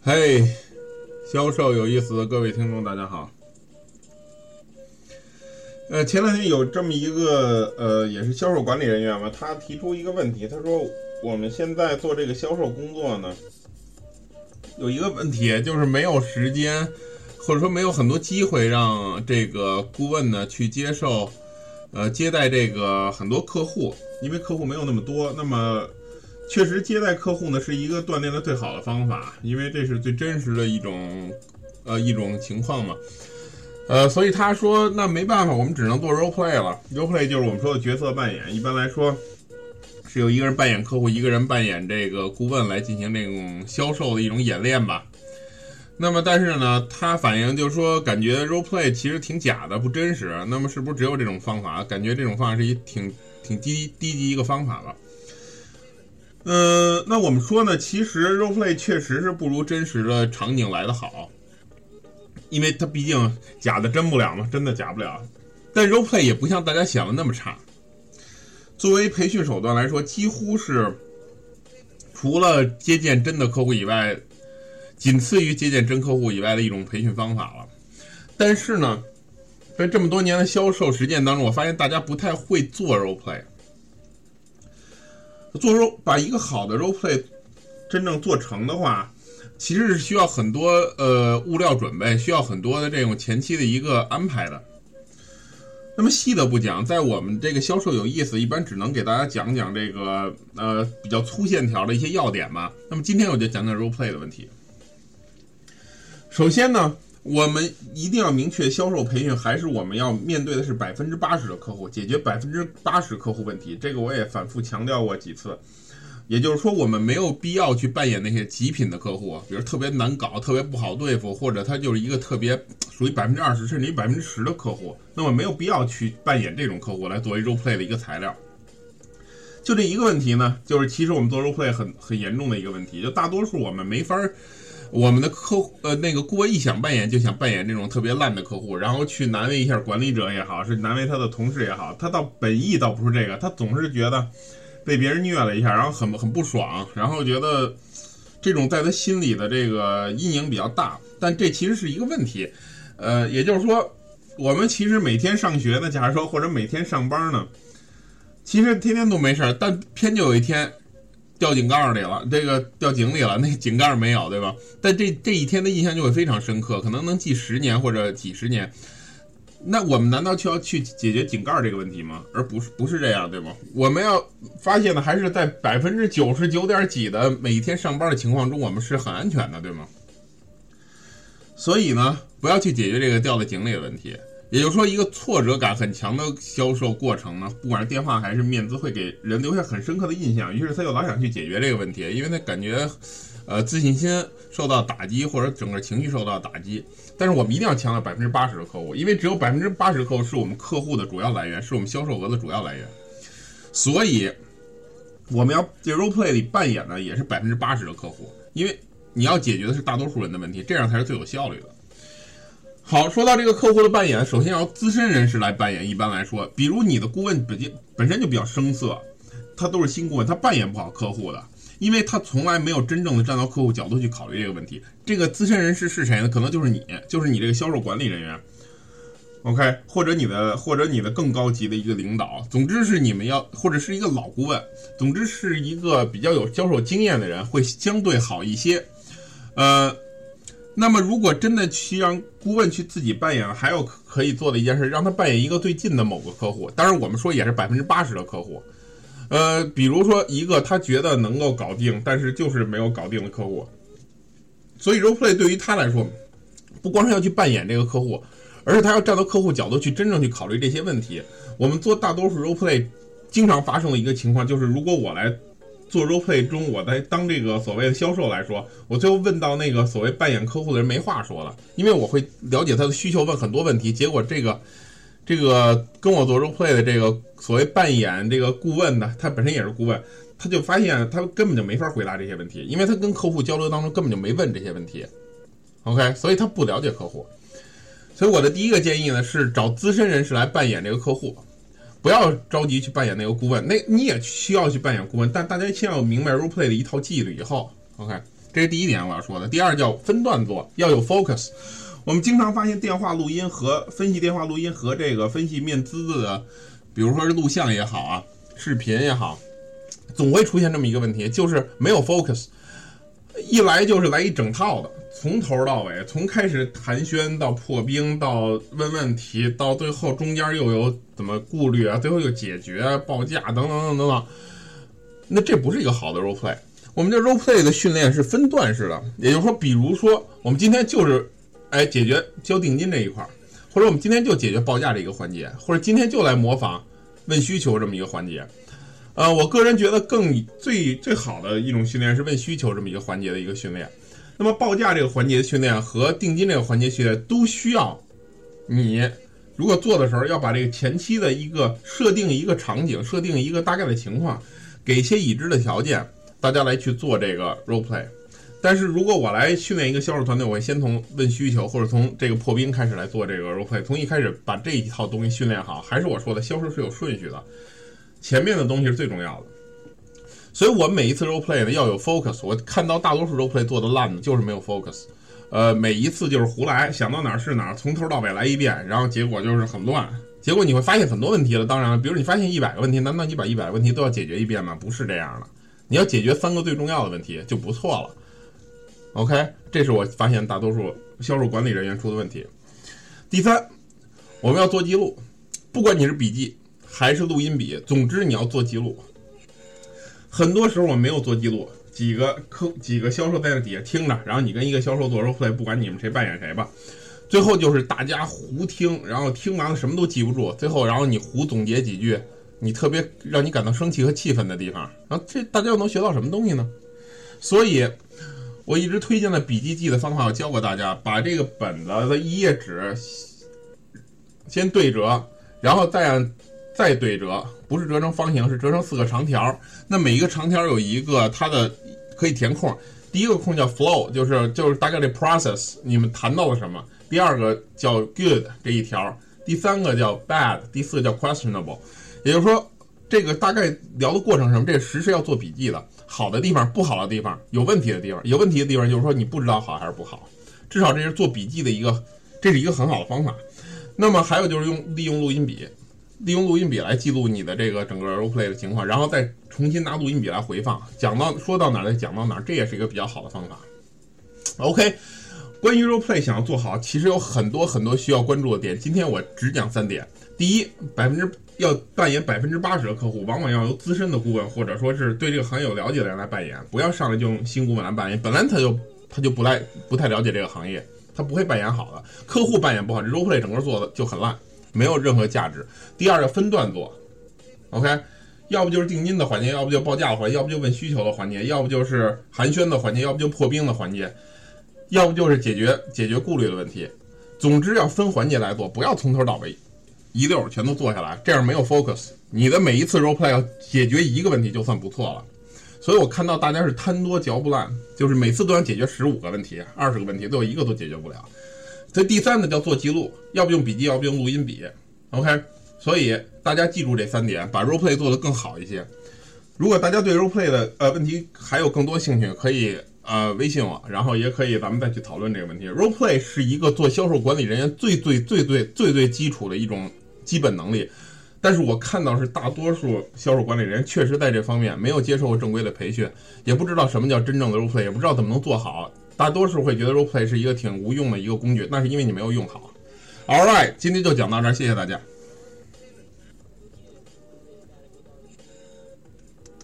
嘿，销售有意思的各位听众，大家好。呃，前两天有这么一个呃，也是销售管理人员吧，他提出一个问题，他说我们现在做这个销售工作呢，有一个问题就是没有时间，或者说没有很多机会让这个顾问呢去接受，呃，接待这个很多客户，因为客户没有那么多，那么。确实，接待客户呢是一个锻炼的最好的方法，因为这是最真实的一种，呃，一种情况嘛。呃，所以他说，那没办法，我们只能做 role play 了。role play 就是我们说的角色扮演，一般来说是由一个人扮演客户，一个人扮演这个顾问来进行这种销售的一种演练吧。那么，但是呢，他反映就是说，感觉 role play 其实挺假的，不真实。那么，是不是只有这种方法？感觉这种方法是一挺挺低低级一个方法了。呃，那我们说呢，其实 role play 确实是不如真实的场景来的好，因为它毕竟假的真不了嘛，真的假不了。但 role play 也不像大家想的那么差。作为培训手段来说，几乎是除了接见真的客户以外，仅次于接见真客户以外的一种培训方法了。但是呢，在这么多年的销售实践当中，我发现大家不太会做 role play。做肉把一个好的 role play 真正做成的话，其实是需要很多呃物料准备，需要很多的这种前期的一个安排的。那么细的不讲，在我们这个销售有意思，一般只能给大家讲讲这个呃比较粗线条的一些要点嘛。那么今天我就讲讲 role play 的问题。首先呢。我们一定要明确，销售培训还是我们要面对的是百分之八十的客户，解决百分之八十客户问题。这个我也反复强调过几次。也就是说，我们没有必要去扮演那些极品的客户，比如特别难搞、特别不好对付，或者他就是一个特别属于百分之二十甚至于百分之十的客户。那么没有必要去扮演这种客户来作为 role play 的一个材料。就这一个问题呢，就是其实我们做 role play 很很严重的一个问题，就大多数我们没法儿。我们的客户呃，那个顾问一想扮演就想扮演这种特别烂的客户，然后去难为一下管理者也好，是难为他的同事也好，他倒本意倒不是这个，他总是觉得被别人虐了一下，然后很很不爽，然后觉得这种在他心里的这个阴影比较大。但这其实是一个问题，呃，也就是说，我们其实每天上学呢，假如说或者每天上班呢，其实天天都没事，但偏就有一天。掉井盖里了，这个掉井里了，那井盖没有，对吧？但这这一天的印象就会非常深刻，可能能记十年或者几十年。那我们难道就要去解决井盖这个问题吗？而不是不是这样，对吗？我们要发现的还是在百分之九十九点几的每天上班的情况中，我们是很安全的，对吗？所以呢，不要去解决这个掉在井里的问题。也就是说，一个挫折感很强的销售过程呢，不管是电话还是面子，会给人留下很深刻的印象。于是他就老想去解决这个问题，因为他感觉，呃，自信心受到打击，或者整个情绪受到打击。但是我们一定要强调百分之八十的客户，因为只有百分之八十客户是我们客户的主要来源，是我们销售额的主要来源。所以，我们要在 role play 里扮演的也是百分之八十的客户，因为你要解决的是大多数人的问题，这样才是最有效率的。好，说到这个客户的扮演，首先要资深人士来扮演。一般来说，比如你的顾问本身本身就比较生涩，他都是新顾问，他扮演不好客户的，因为他从来没有真正的站到客户角度去考虑这个问题。这个资深人士是谁呢？可能就是你，就是你这个销售管理人员，OK，或者你的或者你的更高级的一个领导。总之是你们要，或者是一个老顾问，总之是一个比较有销售经验的人，会相对好一些。呃。那么，如果真的去让顾问去自己扮演，还有可以做的一件事，让他扮演一个最近的某个客户。当然，我们说也是百分之八十的客户。呃，比如说一个他觉得能够搞定，但是就是没有搞定的客户。所以，role play 对于他来说，不光是要去扮演这个客户，而是他要站到客户角度去真正去考虑这些问题。我们做大多数 role play，经常发生的一个情况就是，如果我来。做 role play 中，我在当这个所谓的销售来说，我最后问到那个所谓扮演客户的人没话说了，因为我会了解他的需求，问很多问题，结果这个这个跟我做 role play 的这个所谓扮演这个顾问的，他本身也是顾问，他就发现他根本就没法回答这些问题，因为他跟客户交流当中根本就没问这些问题，OK，所以他不了解客户，所以我的第一个建议呢是找资深人士来扮演这个客户。不要着急去扮演那个顾问，那你也需要去扮演顾问，但大家先要明白 role play 的一套纪律以后，OK，这是第一点我要说的。第二叫分段做，要有 focus。我们经常发现电话录音和分析电话录音和这个分析面资的，比如说是录像也好啊，视频也好，总会出现这么一个问题，就是没有 focus。一来就是来一整套的，从头到尾，从开始寒暄到破冰，到问问题，到最后中间又有怎么顾虑啊，最后又解决报价等等等等等。那这不是一个好的 role play。我们这 role play 的训练是分段式的，也就是说，比如说我们今天就是，哎，解决交定金这一块儿，或者我们今天就解决报价这一个环节，或者今天就来模仿问需求这么一个环节。呃，我个人觉得更最最好的一种训练是问需求这么一个环节的一个训练。那么报价这个环节的训练和定金这个环节训练都需要你，如果做的时候要把这个前期的一个设定一个场景，设定一个大概的情况，给一些已知的条件，大家来去做这个 role play。但是如果我来训练一个销售团队，我会先从问需求或者从这个破冰开始来做这个 role play，从一开始把这一套东西训练好。还是我说的，销售是有顺序的。前面的东西是最重要的，所以我每一次 role play 呢要有 focus。我看到大多数 role play 做的烂的，就是没有 focus。呃，每一次就是胡来，想到哪儿是哪儿，从头到尾来一遍，然后结果就是很乱。结果你会发现很多问题了。当然了，比如你发现一百个问题，难道你把一百个问题都要解决一遍吗？不是这样的，你要解决三个最重要的问题就不错了。OK，这是我发现大多数销售管理人员出的问题。第三，我们要做记录，不管你是笔记。还是录音笔，总之你要做记录。很多时候我没有做记录，几个客几个销售在那底下听着，然后你跟一个销售做 role play，不管你们谁扮演谁吧，最后就是大家胡听，然后听完了什么都记不住，最后然后你胡总结几句，你特别让你感到生气和气愤的地方，然后这大家又能学到什么东西呢？所以我一直推荐的笔记记的方法，我教过大家，把这个本子的一页纸先对折，然后再让。再对折，不是折成方形，是折成四个长条。那每一个长条有一个它的可以填空。第一个空叫 flow，就是就是大概这 process，你们谈到了什么？第二个叫 good 这一条，第三个叫 bad，第四个叫 questionable。也就是说，这个大概聊的过程什么？这实是要做笔记的。好的地方，不好的地方，有问题的地方，有问题的地方就是说你不知道好还是不好。至少这是做笔记的一个，这是一个很好的方法。那么还有就是用利用录音笔。利用录音笔来记录你的这个整个 role play 的情况，然后再重新拿录音笔来回放，讲到说到哪儿再讲到哪儿，这也是一个比较好的方法。OK，关于 role play 想要做好，其实有很多很多需要关注的点，今天我只讲三点。第一，百分之要扮演百分之八十的客户，往往要由资深的顾问或者说是对这个行业有了解的人来扮演，不要上来就用新顾问来扮演，本来他就他就不太不太了解这个行业，他不会扮演好的。客户扮演不好，这 role play 整个做的就很烂。没有任何价值。第二个分段做，OK，要不就是定金的环节，要不就报价的环节，要不就问需求的环节，要不就是寒暄的环节，要不就破冰的环节，要不就是解决解决顾虑的问题。总之要分环节来做，不要从头到尾一溜全都做下来，这样没有 focus。你的每一次 role play 要解决一个问题就算不错了。所以我看到大家是贪多嚼不烂，就是每次都想解决十五个问题、二十个问题，最后一个都解决不了。所以第三呢叫做记录，要不用笔记，要不用录音笔，OK。所以大家记住这三点，把 role play 做得更好一些。如果大家对 role play 的呃问题还有更多兴趣，可以呃微信我，然后也可以咱们再去讨论这个问题。role play 是一个做销售管理人员最最最最最最基础的一种基本能力，但是我看到是大多数销售管理人员确实在这方面没有接受过正规的培训，也不知道什么叫真正的 role play，也不知道怎么能做好。大多数会觉得 role play 是一个挺无用的一个工具，那是因为你没有用好。All right，今天就讲到这儿，谢谢大家。